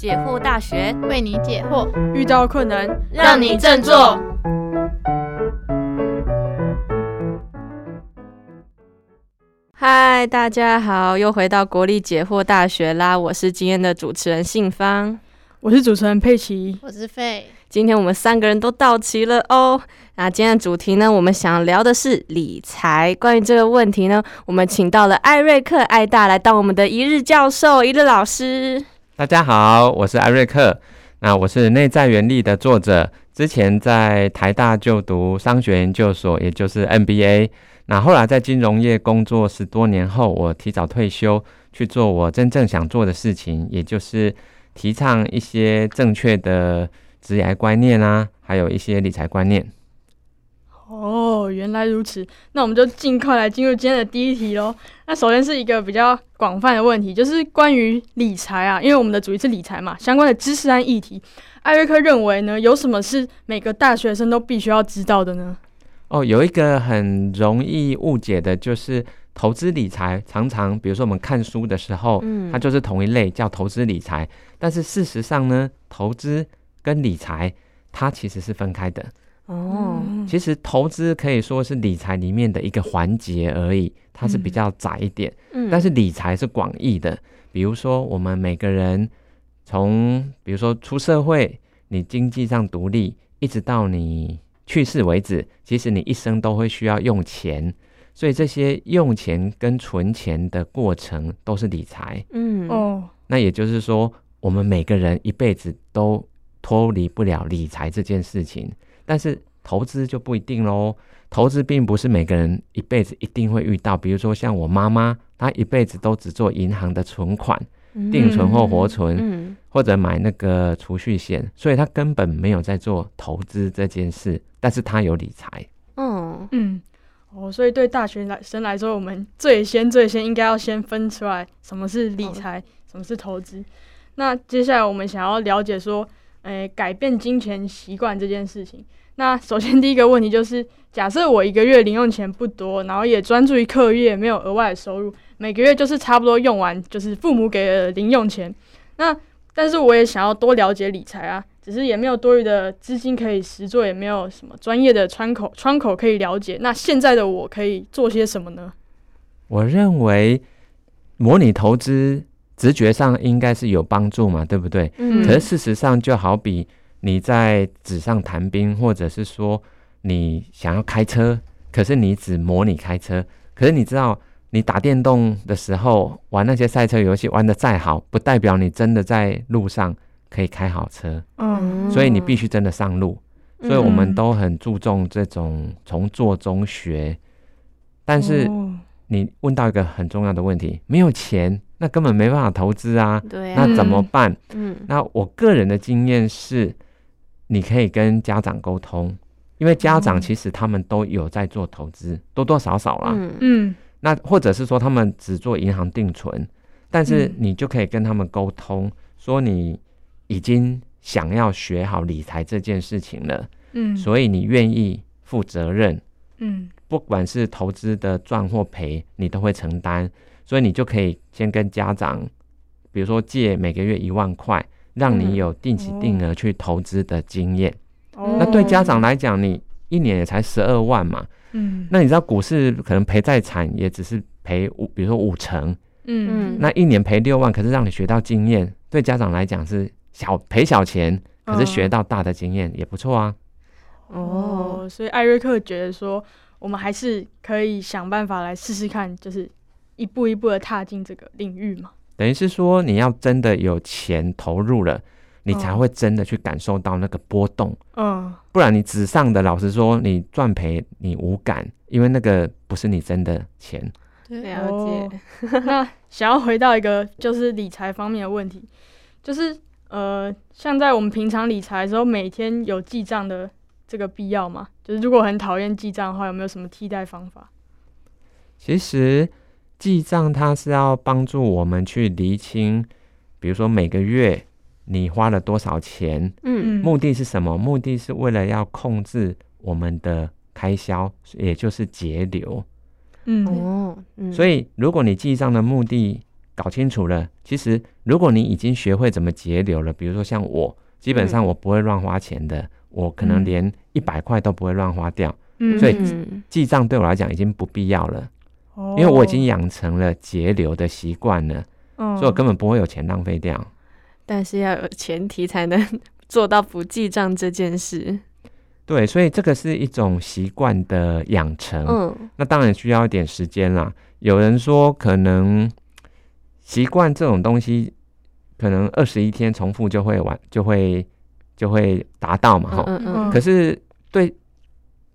解惑大学为你解惑，遇到困难让你振作。嗨，大家好，又回到国立解惑大学啦！我是今天的主持人信芳，我是主持人佩奇，我是费。今天我们三个人都到齐了哦。那今天的主题呢，我们想聊的是理财。关于这个问题呢，我们请到了艾瑞克·艾大来当我们的一日教授、一日老师。大家好，我是艾瑞克。那我是内在原力的作者，之前在台大就读商学研究所，也就是 MBA。那后来在金融业工作十多年后，我提早退休，去做我真正想做的事情，也就是提倡一些正确的职业观念啊，还有一些理财观念。哦，原来如此。那我们就尽快来进入今天的第一题喽。那首先是一个比较广泛的问题，就是关于理财啊，因为我们的主题是理财嘛，相关的知识和议题，艾瑞克认为呢，有什么是每个大学生都必须要知道的呢？哦，有一个很容易误解的，就是投资理财。常常，比如说我们看书的时候，嗯，它就是同一类，叫投资理财。但是事实上呢，投资跟理财它其实是分开的。哦，其实投资可以说是理财里面的一个环节而已，它是比较窄一点。嗯，但是理财是广义的。比如说，我们每个人从比如说出社会，你经济上独立，一直到你。去世为止，其实你一生都会需要用钱，所以这些用钱跟存钱的过程都是理财。嗯哦，那也就是说，我们每个人一辈子都脱离不了理财这件事情。但是投资就不一定喽，投资并不是每个人一辈子一定会遇到。比如说像我妈妈，她一辈子都只做银行的存款。定存或活存，或者买那个储蓄险，所以她根本没有在做投资这件事，但是她有理财。嗯嗯哦，所以对大学生来说，我们最先最先应该要先分出来什么是理财，什么是投资。那接下来我们想要了解说，诶，改变金钱习惯这件事情。那首先第一个问题就是，假设我一个月零用钱不多，然后也专注于课业，没有额外的收入。每个月就是差不多用完，就是父母给的零用钱。那但是我也想要多了解理财啊，只是也没有多余的资金可以实做，也没有什么专业的窗口窗口可以了解。那现在的我可以做些什么呢？我认为模拟投资，直觉上应该是有帮助嘛，对不对？嗯。可是事实上，就好比你在纸上谈兵，或者是说你想要开车，可是你只模拟开车，可是你知道。你打电动的时候玩那些赛车游戏玩的再好，不代表你真的在路上可以开好车。嗯，所以你必须真的上路。所以我们都很注重这种从做中学。但是你问到一个很重要的问题，没有钱，那根本没办法投资啊。对，那怎么办？嗯，那我个人的经验是，你可以跟家长沟通，因为家长其实他们都有在做投资，多多少少啦。嗯。嗯。那或者是说他们只做银行定存，但是你就可以跟他们沟通，说你已经想要学好理财这件事情了，嗯，所以你愿意负责任，嗯，不管是投资的赚或赔，你都会承担，所以你就可以先跟家长，比如说借每个月一万块，让你有定期定额去投资的经验。那对家长来讲，你一年也才十二万嘛。嗯，那你知道股市可能赔再惨，也只是赔五，比如说五成，嗯，那一年赔六万，可是让你学到经验，对家长来讲是小赔小钱，可是学到大的经验也不错啊。哦，所以艾瑞克觉得说，我们还是可以想办法来试试看，就是一步一步的踏进这个领域嘛。等于是说，你要真的有钱投入了。你才会真的去感受到那个波动，嗯，不然你纸上的，老实说，你赚赔你无感，因为那个不是你真的钱。了解。那想要回到一个就是理财方面的问题，就是呃，像在我们平常理财的时候，每天有记账的这个必要吗？就是如果很讨厌记账的话，有没有什么替代方法？其实记账它是要帮助我们去厘清，比如说每个月。你花了多少钱？嗯，目的是什么？目的是为了要控制我们的开销，也就是节流。嗯哦，所以如果你记账的目的搞清楚了，其实如果你已经学会怎么节流了，比如说像我，基本上我不会乱花钱的，我可能连一百块都不会乱花掉，所以记账对我来讲已经不必要了，因为我已经养成了节流的习惯了，所以我根本不会有钱浪费掉。但是要有前提才能做到不记账这件事。对，所以这个是一种习惯的养成，嗯，那当然需要一点时间啦。有人说可能。习惯这种东西，可能二十一天重复就会完，就会就会达到嘛，哈。可是对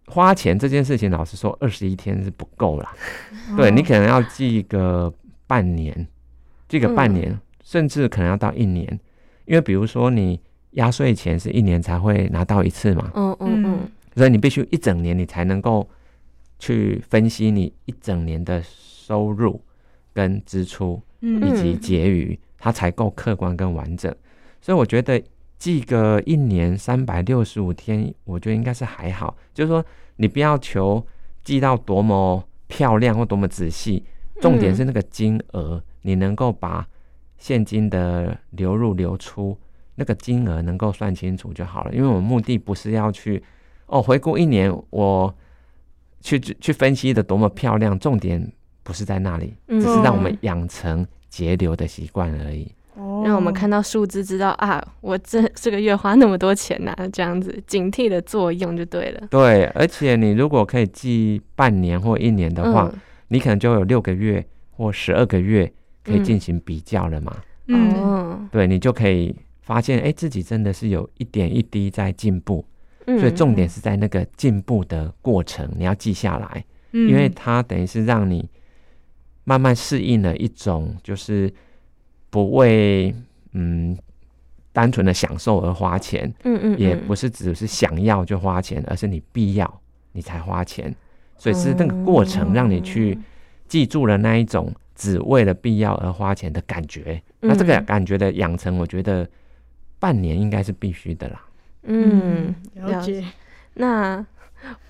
花钱这件事情，老实说，二十一天是不够啦。对你可能要记个半年，记个半年，甚至可能要到一年，因为比如说你压岁钱是一年才会拿到一次嘛，嗯嗯嗯，所以你必须一整年你才能够去分析你一整年的收入跟支出。以及结余，它才够客观跟完整。所以我觉得记个一年三百六十五天，我觉得应该是还好。就是说，你不要求记到多么漂亮或多么仔细，重点是那个金额，你能够把现金的流入流出那个金额能够算清楚就好了。因为我们目的不是要去哦回顾一年，我去去分析的多么漂亮，重点。不是在那里，只是让我们养成节流的习惯而已。让我们看到数字，知道啊，我这这个月花那么多钱呐，这样子警惕的作用就对了。对，而且你如果可以记半年或一年的话，你可能就有六个月或十二个月可以进行比较了嘛。嗯，对你就可以发现，哎，自己真的是有一点一滴在进步。所以重点是在那个进步的过程，你要记下来，因为它等于是让你。慢慢适应了一种，就是不为嗯单纯的享受而花钱，嗯嗯，也不是只是想要就花钱，而是你必要你才花钱，所以是那个过程让你去记住了那一种只为了必要而花钱的感觉。那这个感觉的养成，我觉得半年应该是必须的啦。嗯，了解。那。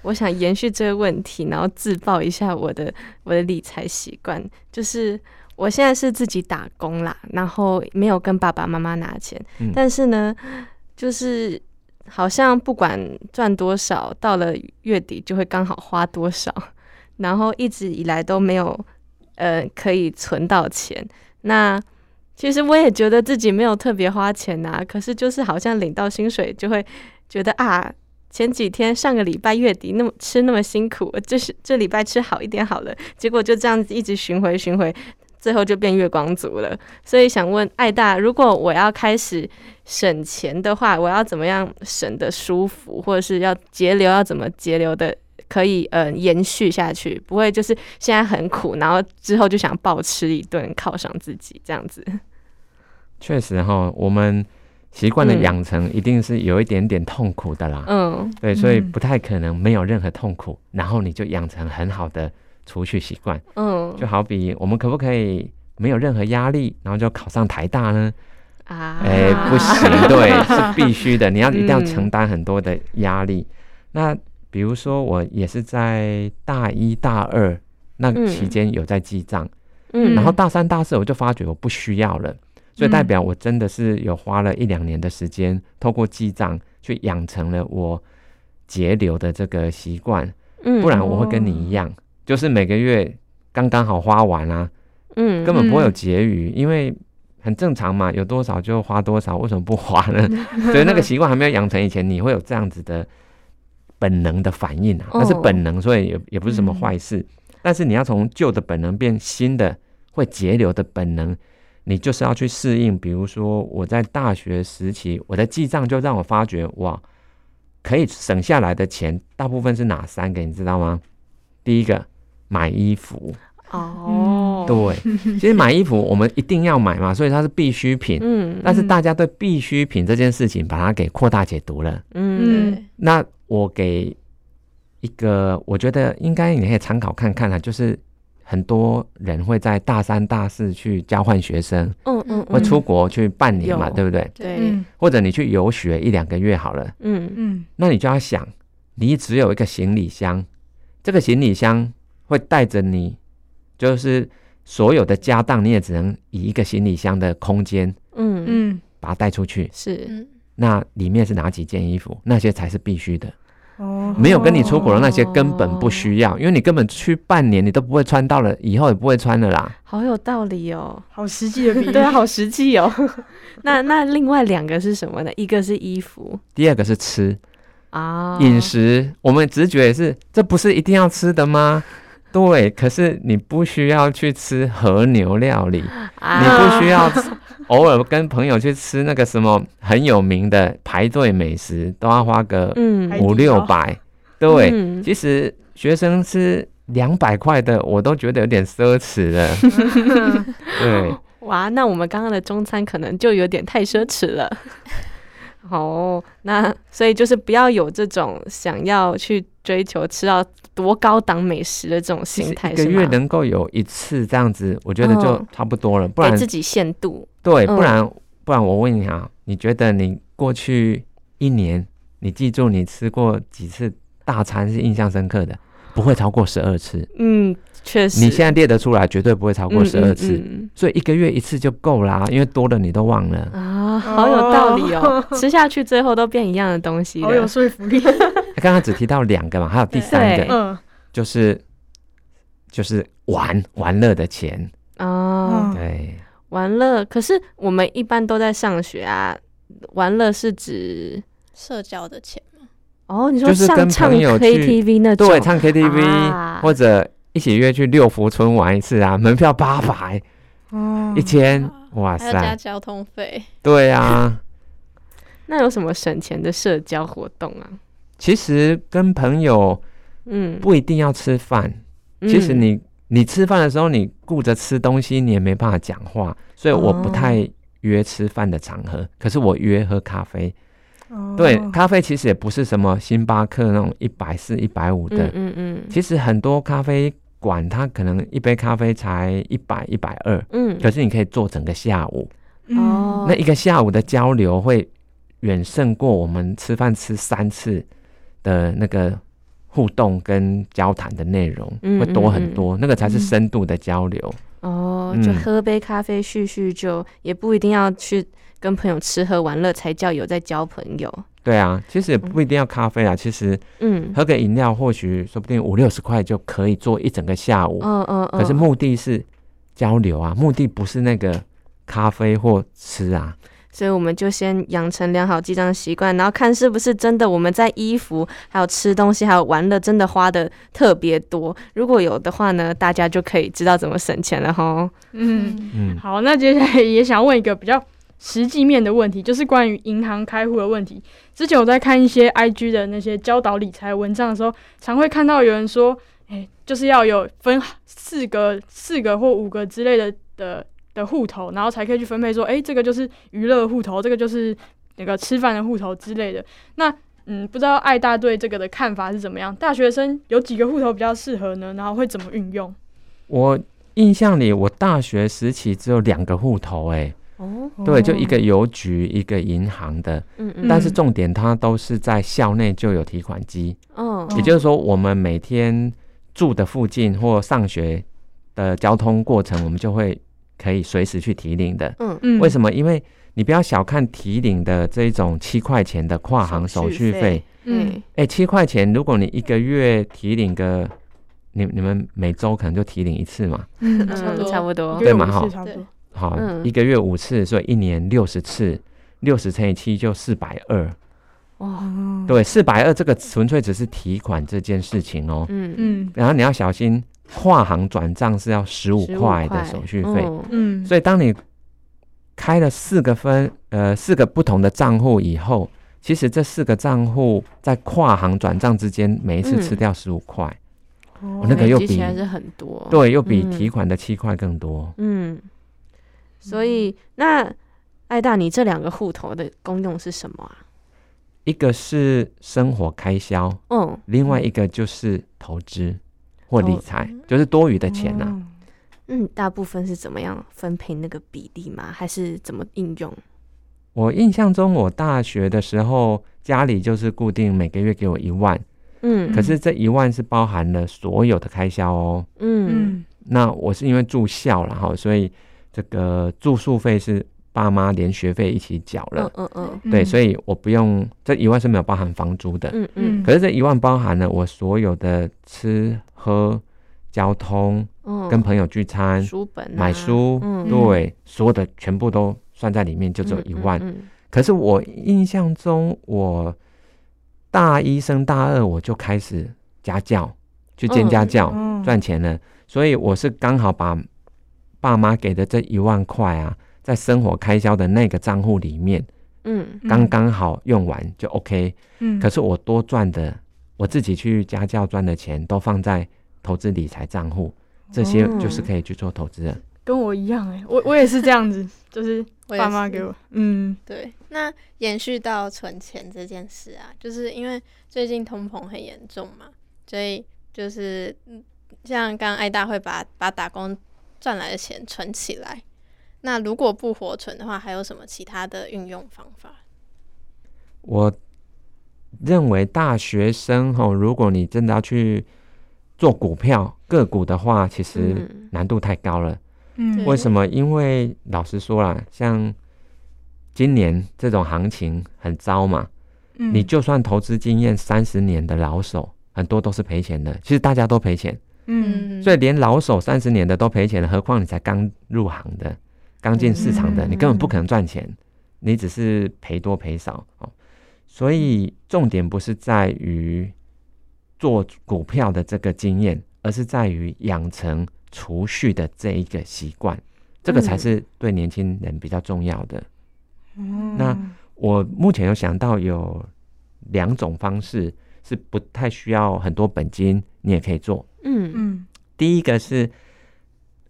我想延续这个问题，然后自曝一下我的我的理财习惯，就是我现在是自己打工啦，然后没有跟爸爸妈妈拿钱，但是呢，就是好像不管赚多少，到了月底就会刚好花多少，然后一直以来都没有呃可以存到钱。那其实我也觉得自己没有特别花钱呐，可是就是好像领到薪水就会觉得啊。前几天上个礼拜月底那么吃那么辛苦，就是这礼拜吃好一点好了，结果就这样子一直巡回巡回，最后就变月光族了。所以想问艾大，如果我要开始省钱的话，我要怎么样省的舒服，或者是要节流要怎么节流的可以呃延续下去，不会就是现在很苦，然后之后就想暴吃一顿犒赏自己这样子。确实哈，我们。习惯的养成一定是有一点点痛苦的啦，嗯，对，所以不太可能没有任何痛苦，然后你就养成很好的储蓄习惯，嗯，就好比我们可不可以没有任何压力，然后就考上台大呢？啊，哎，不行，对，是必须的，你要一定要承担很多的压力。那比如说我也是在大一大二那期间有在记账，嗯，然后大三大四我就发觉我不需要了。所以代表我真的是有花了一两年的时间，透过记账去养成了我节流的这个习惯。嗯，不然我会跟你一样，就是每个月刚刚好花完啊，嗯，根本不会有结余，因为很正常嘛，有多少就花多少，为什么不花呢？所以那个习惯还没有养成以前，你会有这样子的本能的反应啊，那是本能，所以也也不是什么坏事。但是你要从旧的本能变新的会节流的本能。你就是要去适应，比如说我在大学时期，我的记账就让我发觉，哇，可以省下来的钱大部分是哪三个，你知道吗？第一个买衣服哦，对，其实买衣服我们一定要买嘛，所以它是必需品。嗯，但是大家对必需品这件事情把它给扩大解读了。嗯，那我给一个，我觉得应该你可以参考看看啊，就是。很多人会在大三、大四去交换学生，嗯嗯，会出国去半年嘛，对不对？对。或者你去游学一两个月好了，嗯嗯，那你就要想，你只有一个行李箱，这个行李箱会带着你，就是所有的家当你也只能以一个行李箱的空间嗯嗯，嗯，把它带出去。是嗯，那里面是哪几件衣服？那些才是必须的。哦，没有跟你出国的那些根本不需要，因为你根本去半年你都不会穿到了，以后也不会穿了啦。好有道理哦。好实际的比喻，对啊，好实际哦。那那另外两个是什么呢？一个是衣服第二个是吃啊，饮食，我们直觉也是，这不是一定要吃的吗？对，可是你不需要去吃和牛料理，啊你不需要偶尔跟朋友去吃那个什么很有名的排队美食，都要花个五六捞百。对，嗯其实学生吃两百块的，我都觉得有点奢侈了。对，哇，那我们刚刚的中餐可能就有点太奢侈了。哦，那所以就是不要有这种想要去追求吃到多高档美食的这种心态，一个？月能够有一次这样子，我觉得就嗯差不多了。不然给自己限度。对，嗯不然不然我问你啊，你觉得你过去一年，你记住你吃过几次大餐是印象深刻的？不会超过十二次。嗯，确实。你现在列得出来，绝对不会超过十二次。嗯嗯所以一个月一次就够啦，因为多了你都忘了。嗯啊，好有道理哦！吃下去最后都变一样的东西好有。说服力，刚刚只提到两个嘛，还有第三对个，嗯，就是就是玩玩乐的钱。哦，嗯。对，玩乐，可是我们一般都在上学啊。玩乐是指社交的钱吗，哦，你说就是跟唱朋友去 KTV 那种，对，唱 KTV、啊。或者一起约去六福村玩一次啊，门票八百、哦。一千，哇还要加塞，交通费，对啊。那有什么省钱的社交活动啊？其实跟朋友嗯，不一定要吃饭，嗯。其实你你吃饭的时候，你顾着吃东西，你也没办法讲话，所以我不哦太约吃饭的场合。可是我约喝咖啡，哦。对，咖啡其实也不是什么星巴克那种一百四、一百五的。嗯，嗯嗯。其实很多咖啡馆它可能一杯咖啡才一百、一百二，嗯，可是你可以做整个下午，嗯。哦，那一个下午的交流会远胜过我们吃饭吃三次的那个互动跟交谈的内容，嗯会多很多，那个才是深度的交流。哦，就嗯喝杯咖啡叙叙旧，也不一定要去跟朋友吃喝玩乐才叫有在交朋友。对啊，其实也不一定要咖啡啊，其实嗯，喝个饮料，或许说不定五六十块就可以做一整个下午。嗯嗯嗯，可是目的是交流啊，目的不是那个咖啡或吃啊。所以我们就先养成良好记账的习惯，然后看是不是真的我们在衣服、还有吃东西、还有玩乐真的花的特别多。如果有的话呢，大家就可以知道怎么省钱了哈。嗯，嗯，好，那接下来也想问一个比较实际面的问题，就是关于银行开户的问题。之前我在看一些 IG 的那些教导理财文章的时候，常会看到有人说，哎、就是要有分四个、四个或五个之类的的的户头，然后才可以去分配说，哎、这个就是娱乐户头，这个就是那个吃饭的户头之类的。那嗯，不知道爱大对这个的看法是怎么样？大学生有几个户头比较适合呢？然后会怎么运用？我印象里，我大学时期只有两个户头、欸，哦，对，就一个邮局，一个银行的。嗯嗯，但是重点，它都是在校内就有提款机，嗯，也就是说，我们每天住的附近或上学的交通过程，我们就会可以随时去提领的。嗯。嗯，为什么？因为你不要小看提领的这种七块钱的跨行手续费，，嗯嗯。哎、七块钱，如果你一个月提领个，你你们每周可能就提领一次嘛，差不多。差不多。对嘛哈。差不多。好，嗯。一个月五次，所以一年六十次，六十乘以七就四百二。哇，对，四百二这个纯粹只是提款这件事情哦。嗯。嗯。然后你要小心，跨行转账是要十五块的手续费，嗯。嗯，所以当你开了四个分呃四个不同的账户以后，其实这四个账户在跨行转账之间，每一次嗯吃掉十五块，哦我那个又比是很多，对，又比嗯。提款的七块更多。嗯，所以那艾大，你这两个户头的功用是什么啊？一个是生活开销，嗯，另外一个就是投资或理投财，就是多余的钱呐、哦嗯，大部分是怎么样分配那个比例吗？还是怎么应用？我印象中，我大学的时候家里就是固定每个月给我一万，嗯可是这一万是包含了所有的开销哦，嗯嗯那我是因为住校了哈，所以这个住宿费是爸妈连学费一起缴了。嗯嗯对，所以我不用这一万是没有包含房租的。嗯嗯可是这一万包含了我所有的吃喝、交通、嗯，跟朋友聚餐、书本啊买书，嗯。对，所有的全部都算在里面，就只有一万。嗯。可是我印象中，我大一升大二我就开始家教，去兼家教、嗯。赚钱了，所以我是刚好把爸妈给的这一万块啊，在生活开销的那个账户里面，嗯嗯。刚刚好用完就 OK。嗯。可是我多赚的，我自己去家教赚的钱都放在投资理财账户，这些哦就是可以去做投资的。跟我一样哎、我我也是这样子，就是我也是爸妈给我，嗯对，那延续到存钱这件事啊，就是因为最近通膨很严重嘛，所以就是嗯像刚刚艾大会把把打工赚来的钱存起来。那如果不活存的话，还有什么其他的运用方法？我认为大学生吼，如果你真的要去做股票个股的话，其实嗯难度太高了。嗯为什么？因为老实说啦，像今年这种行情很糟嘛，嗯你就算投资经验三十年的老手，很多都是赔钱的。其实大家都赔钱，嗯所以连老手三十年的都赔钱了，何况你才刚入行的、刚进市场的，嗯你根本不可能赚钱，你只是赔多赔少哦。所以重点不是在于做股票的这个经验，而是在于养成储蓄的这一个习惯，这个才嗯是对年轻人比较重要的。嗯那我目前有想到有两种方式是不太需要很多本金，你也可以做。嗯嗯第一个是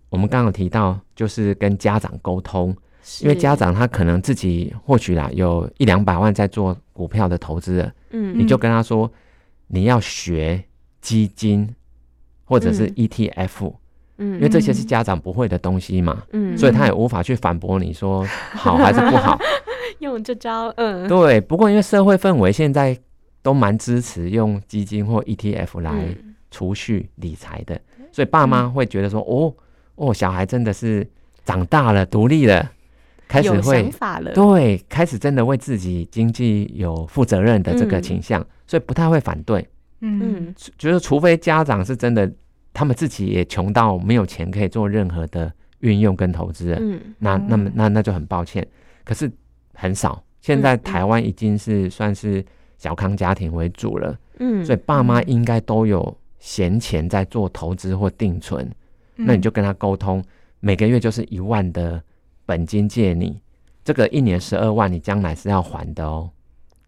我们刚刚有提到，就是跟家长沟通，因为家长他可能自己或许啦有一两百万在做股票的投资了，嗯你就跟他说你要学基金或者是嗯。ETF，、嗯因为这些是家长不会的东西嘛，嗯。所以他也无法去反驳你说好还是不好。用这招，嗯。对，不过因为社会氛围现在都蛮支持用基金或 ETF 来嗯。储蓄理财的，所以爸妈会觉得说，哦哦，小孩真的是长大了，独立了，开始有会想法了，对，开始真的为自己经济有负责任的这个嗯倾向，所以不太会反对。嗯。嗯觉得除非家长是真的，他们自己也穷到没有钱可以做任何的运用跟投资，嗯。那那么那那就很抱歉，可是很少。现在台湾已经是算是小康家庭为主了，嗯，所以爸妈嗯。应该都有闲钱在做投资或定存。那你就跟他沟通，每个月就是一万的本金借你，这个一年十二万，你将来是要还的哦。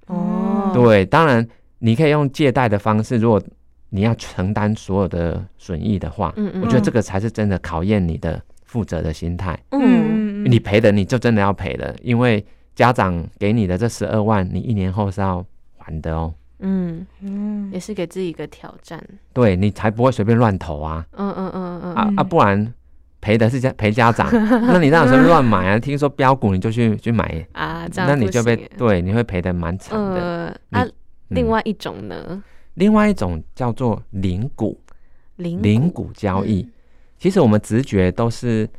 哦，对，当然你可以用借贷的方式，如果你要承担所有的损益的话，嗯嗯，我觉得这个才是真的考验你的负责的心态。嗯你赔的你就真的要赔的，因为家长给你的这十二万，你一年后是要还的哦。嗯嗯也是给自己一个挑战，对你才不会随便乱投啊嗯嗯嗯嗯嗯啊啊！不然赔的是家赔家长，那你当然随便乱买啊。听说标股你就去去买，啊，这样那你就被行。对你会赔的蛮惨的。呃另嗯外一种呢，另外一种叫做零股，零零股交易。嗯。其实我们直觉都是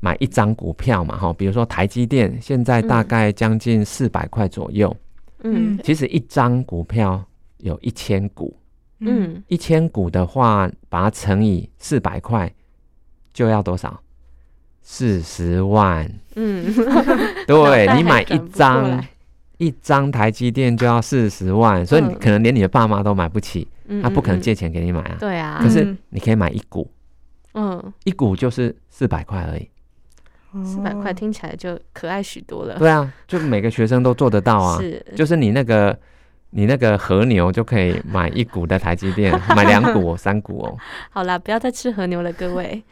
买一张股票嘛，哈，比如说台积电现在大嗯概将近四百块左右，嗯。其实一张股票有一千股，嗯。一千股的话，把它乘以四百块，就要多少？四十万。嗯，对你买一张，一张台积电就要四十万，所以你嗯可能连你的爸妈都买不起，嗯他不可能，嗯借钱给你买啊嗯。对啊可，是嗯你可以买一股，嗯，一股就是四百块而已。四百块哦听起来就可爱许多了，对啊，就每个学生都做得到啊。是，就是你那个你那个和牛就可以买一股的台积电，买两股、三股哦。好啦，不要再吃和牛了，各位，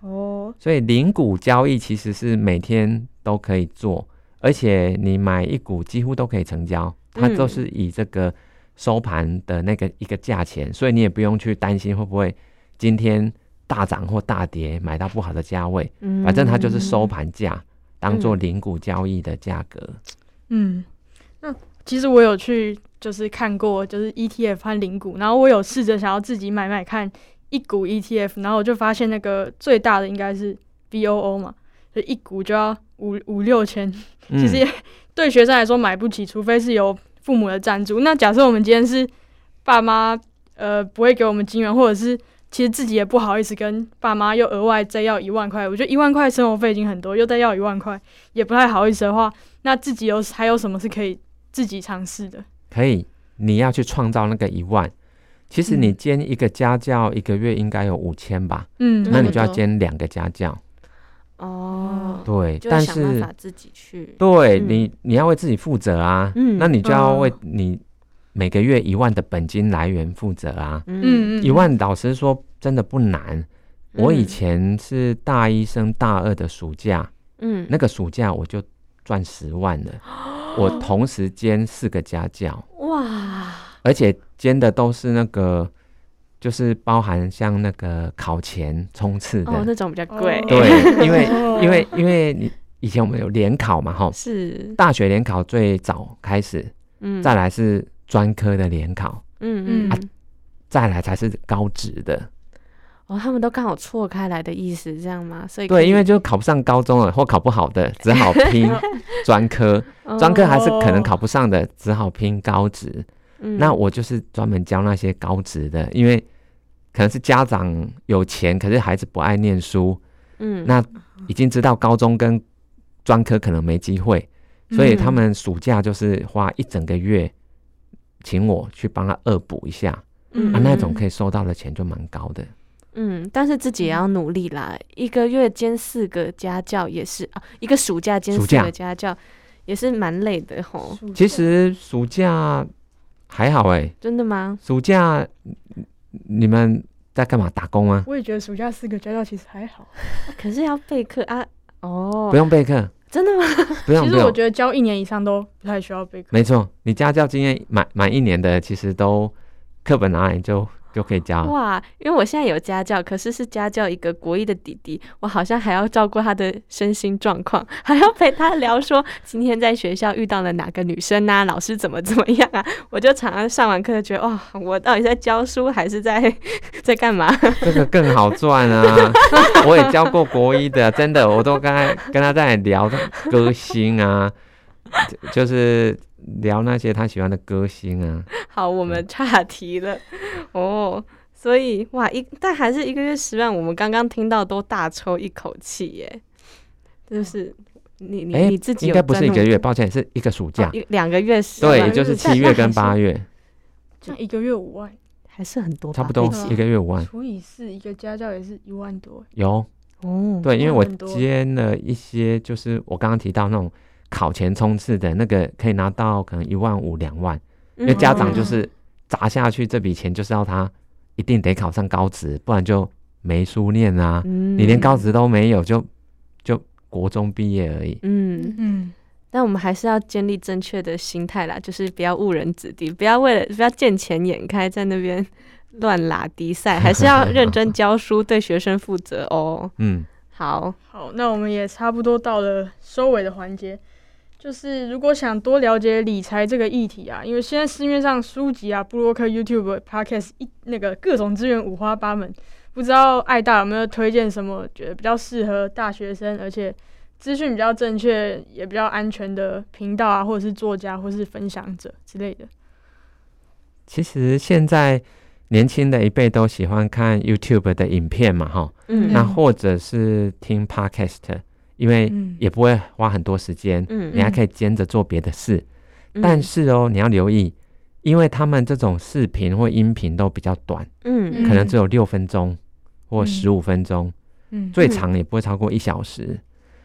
哦，所以零股交易其实是每天都可以做，而且你买一股几乎都可以成交，它嗯。都是以这个收盘的那个一个价钱，所以你也不用去担心会不会今天大涨或大跌，买到不好的价位，嗯。反正它就是收盘价，当做嗯零股交易的价格。嗯，那其实我有去就是看过就是 ETF 和零股，然后我有试着想要自己买买看一股 ETF，然后我就发现那个最大的应该是 BOO 嘛，就一股就要五五六千，其实也对学生来说买不起，除非是有父母的赞助。那假设我们今天是爸妈，呃，不会给我们金元，或者是其实自己也不好意思跟爸妈又额外再要一万块，我觉得一万块生活费已经很多，又再要一万块也不太好意思的话，那自己有还有什么是可以自己尝试的？可以，你要去创造那个一万。其实你兼一个家教，一个月应该有五千吧？嗯，那你就要兼两个家教。哦，对，但是自己去，对你你要为自己负责啊。嗯，那你就要为你每个月一万的本金来源负责啊。嗯嗯，一万，老实说真的不难。我以前是大一升大二的暑假，嗯，那个暑假我就赚十万了。我同时兼四个家教，哇！而且兼的都是那个，就是包含像那个考前冲刺的，那种比较贵。对，因为因为因为你以前我们有联考嘛，哈，是。大学联考最早开始，嗯，再来是专科的联考，嗯嗯，啊再来才是高职的。哦，他们都刚好错开来的意思，这样吗？所以对，因为就考不上高中了，或考不好的，只好拼 专科，专科还是可能考不上的，只好拼高职。那我就是专门教那些高职的，因为可能是家长有钱，可是孩子不爱念书，嗯，那已经知道高中跟专科可能没机会，所以他们暑假就是花一整个月，请我去帮他恶补一下，嗯，啊，那种可以收到的钱就蛮高的，嗯，但是自己也要努力啦，一个月兼四个家教也是啊，一个暑假兼四个家教也是蛮累的吼。其实暑假。还好哎，真的吗？暑假你们在干嘛？打工吗？我也觉得暑假四个家教其实还好，可是要备课啊。哦，不用备课，真的吗？不用。其实我觉得教一年以上都不太需要备课。没错，你家教经验满满一年的，其实都课本拿来就。就可以教哇！因为我现在有家教，可是是家教一个国一的弟弟，我好像还要照顾他的身心状况，还要陪他聊说今天在学校遇到了哪个女生啊，老师怎么怎么样啊？我就常常上完课觉得，哇，我到底在教书还是在 在干嘛？这个更好赚啊！我也教过国一的，真的，我都刚才跟他在聊歌星啊，就是聊那些他喜欢的歌星啊。好，我们岔题了。哦，所以哇，一但还是一个月十万，我们刚刚听到都大抽一口气耶，就是你你你自己应该不是一个月，抱歉，是一个暑假，一两个月十万，对，就是七月跟八月，这样一个月五万，还是很多，差不多一个月五万，除以四，一个家教也是一万多，有。哦，对，因为我接了一些，就是我刚刚提到那种考前冲刺的那个，可以拿到可能一万五两万，因为家长就是。砸下去这笔钱就是要他一定得考上高职，不然就没书念啊！你连高职都没有，就就国中毕业而已。嗯嗯，但我们还是要建立正确的心态啦，就是不要误人子弟，不要为了不要见钱眼开在那边乱拉低赛，还是要认真教书，对学生负责哦。嗯，好好，那我们也差不多到了收尾的环节。就是如果想多了解理财这个议题啊，因为现在市面上书籍啊、布洛克、YouTube、Podcast 一那个各种资源五花八门，不知道爱大有没有推荐什么觉得比较适合大学生，而且资讯比较正确也比较安全的频道啊，或者是作家或是分享者之类的。其实现在年轻的一辈都喜欢看 YouTube 的影片嘛，哈，嗯，那或者是听 Podcast。因为也不会花很多时间，嗯，你还可以兼着做别的事。但是哦，你要留意，因为他们这种视频或音频都比较短，嗯，可能只有六分钟或十五分钟，嗯，最长也不会超过一小时，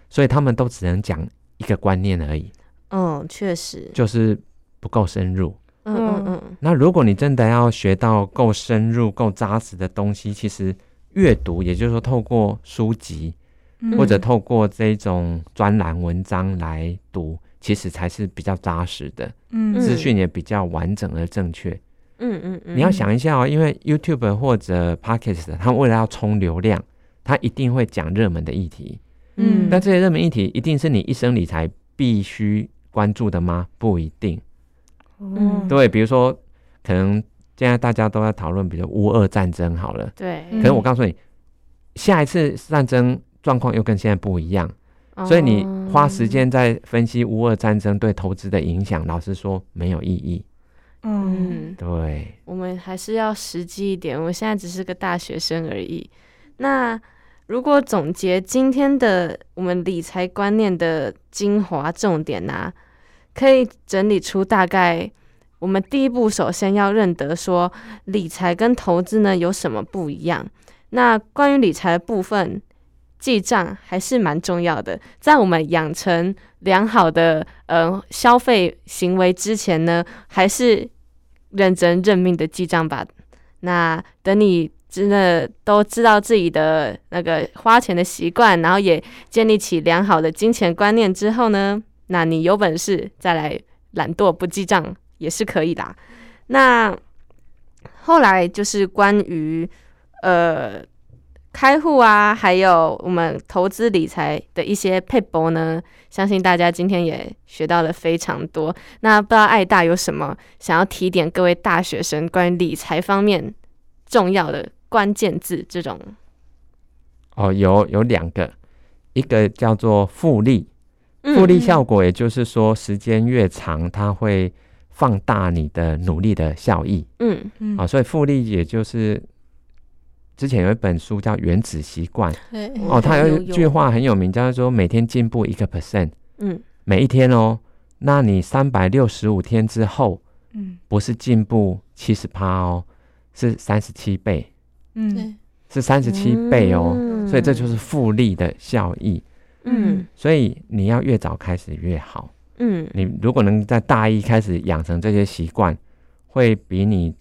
所以他们都只能讲一个观念而已。嗯，确实，就是不够深入。嗯嗯嗯。那如果你真的要学到够深入、够扎实的东西，其实阅读，也就是说透过书籍。或者透过这种专栏文章来读，其实才是比较扎实的，嗯，资讯也比较完整而正确。嗯嗯嗯，你要想一下哦，因为 YouTube 或者 Podcast，他为了要冲流量，他一定会讲热门的议题。嗯，但这些热门议题一定是你一生理财必须关注的吗？不一定。嗯，对，比如说可能现在大家都在讨论，比如乌俄战争好了，对，嗯可是我告诉你，下一次战争状况又跟现在不一样，所以你花时间在分析乌俄战争对投资的影响，老实说没有意义。嗯，嗯，对，我们还是要实际一点。我现在只是个大学生而已。那如果总结今天的我们理财观念的精华重点啊，可以整理出大概我们第一步首先要认得说理财跟投资呢有什么不一样。那关于理财的部分，记账还是蛮重要的。在我们养成良好的呃消费行为之前呢，还是认真认命的记账吧。那等你真的都知道自己的那个花钱的习惯，然后也建立起良好的金钱观念之后呢，那你有本事再来懒惰不记账也是可以的。那后来就是关于呃开户啊，还有我们投资理财的一些配博呢，相信大家今天也学到了非常多。那不知道爱大有什么想要提点各位大学生关于理财方面重要的关键字？这种哦，有有两个，一个叫做复利，嗯复利效果，也就是说时间越长，它会放大你的努力的效益嗯嗯啊、所以复利也就是之前有一本书叫《原子习惯》，哦，它有一句话很有名，叫做每天进步一个 percent，嗯。每一天哦，那你三百六十五天之后，嗯。不是进步七十趴哦，是三十七倍，嗯，是三十七倍哦，嗯。所以这就是复利的效益。嗯。所以你要越早开始越好。嗯。你如果能在大一开始养成这些习惯，会比你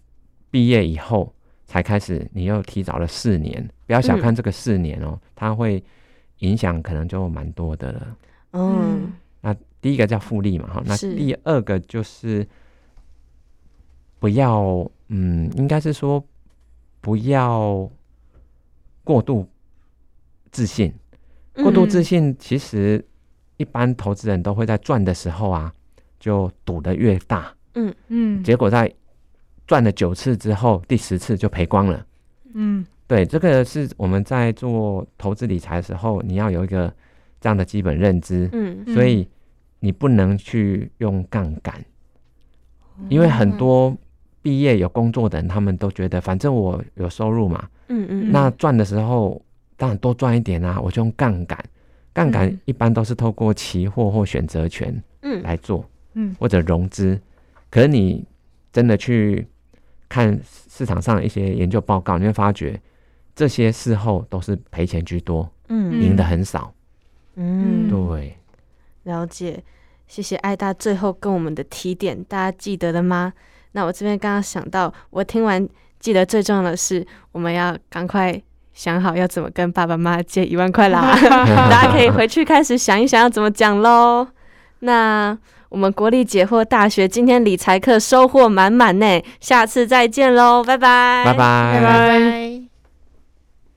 毕业以后才开始，你又提早了四年。不要小看这个四年哦，它会影响可能就蛮多的了。嗯那第一个叫复利嘛，哈，那第二个就是不要，嗯，应该是说不要过度自信。过度自信，其实一般投资人都会在赚的时候啊，就赌得越大，嗯嗯结果在赚了九次之后，第十次就赔光了。嗯。对，这个是我们在做投资理财的时候，你要有一个这样的基本认知，嗯。嗯所以你不能去用杠杆，因为很多毕业有工作的人，他们都觉得反正我有收入嘛，嗯嗯。那赚的时候当然多赚一点啊，我就用杠杆。杠杆嗯。一般都是透过期货或选择权嗯。来做，嗯。或者融资。可是你真的去看市场上的一些研究报告，你会发觉这些事后都是赔钱居多，嗯赢的很少。嗯对，了解，谢谢艾大最后跟我们的提点，大家记得了吗？那我这边刚刚想到，我听完记得最重要的是，我们要赶快想好要怎么跟爸爸妈妈借一万块啦。大家可以回去开始想一想要怎么讲喽。那我们国立解惑大学今天理财课收获满满呢，下次再见喽，拜拜，拜拜拜拜拜。